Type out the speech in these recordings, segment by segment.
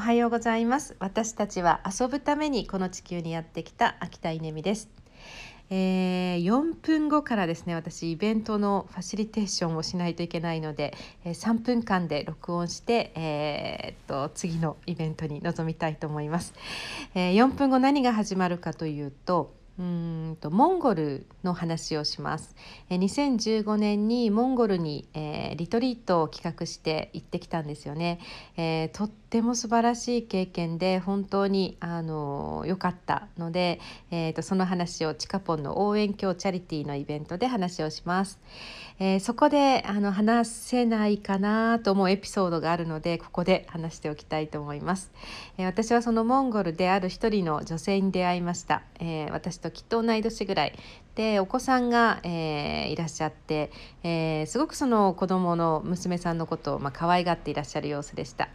おはようございます。私たちは遊ぶためにこの地球にやってきた秋田稲美です、えー、4分後からですね私イベントのファシリテーションをしないといけないので、えー、3分間で録音して、えー、っと次のイベントに臨みたいと思います、えー、4分後何が始まるかというとうんとモンゴルの話をします。え2015年にモンゴルに、えー、リトリートを企画して行ってきたんですよね。えー、とっても素晴らしい経験で本当にあの良かったので、えーと、その話をチカポンの応援協チャリティーのイベントで話をします。えそこであの話せないかなと思うエピソードがあるのでここで話しておきたいと思います。え私はそのモンゴルである一人の女性に出会いました。え私ときっと同い年ぐらいでお子さんが、えー、いらっしゃって、えー、すごくその子供の娘さんのことを、まあ可愛がっていらっしゃる様子でした、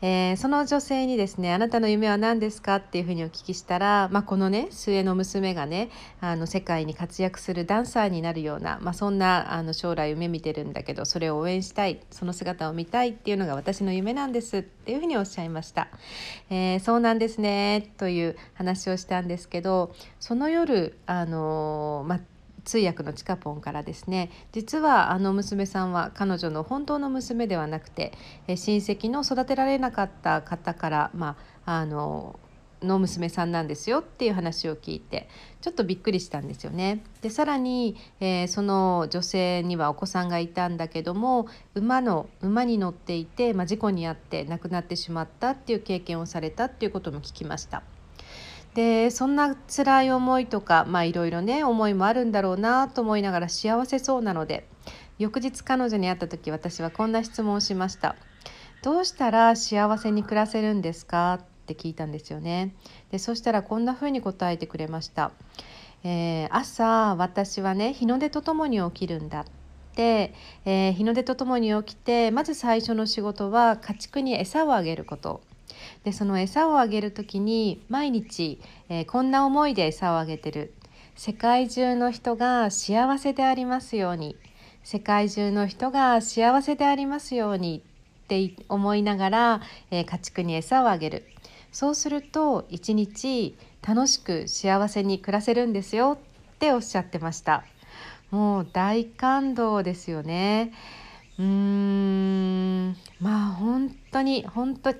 えー、その女性にですね「あなたの夢は何ですか?」っていうふうにお聞きしたら、まあ、このね末の娘がねあの世界に活躍するダンサーになるような、まあ、そんなあの将来夢見てるんだけどそれを応援したいその姿を見たいっていうのが私の夢なんですっていうふうにおっしゃいました。えそうなんですねという話をしたんですけどその夜あのま通訳のチカポンからですね実はあの娘さんは彼女の本当の娘ではなくて親戚の育てられなかった方から、まあ、あのの娘さんなんですよっていう話を聞いてちょっとびっくりしたんですよね。でさらに、えー、その女性にはお子さんがいたんだけども馬の馬に乗っていて、まあ、事故に遭って亡くなってしまったっていう経験をされたっていうことも聞きました。でそんな辛い思いとかまあいろいろね思いもあるんだろうなと思いながら幸せそうなので翌日彼女に会った時私はこんな質問をしました「どうしたら幸せに暮らせるんですか?」って聞いたんですよね。でそしたらこんな風に答えてくれました、えー、朝私はね日の出とともに起きるんだで、えー、日の出とともに起きてまず最初の仕事は家畜に餌をあげること。でその餌をあげる時に毎日、えー、こんな思いで餌をあげてる。世界中の人が幸せでありますように。世界中の人が幸せでありますようにって思いながら、えー、家畜に餌をあげる。そうすると一日楽しく幸せに暮らせるんですよっておっしゃってました。もう大感動ですよね。うーん。まあ本当に本当に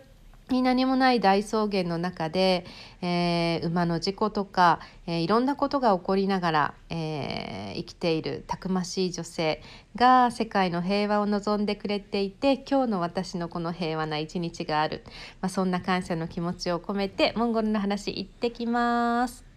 何もない大草原の中で、えー、馬の事故とか、えー、いろんなことが起こりながら、えー、生きているたくましい女性が世界の平和を望んでくれていて今日の私のこの平和な一日がある、まあ、そんな感謝の気持ちを込めてモンゴルの話行ってきます。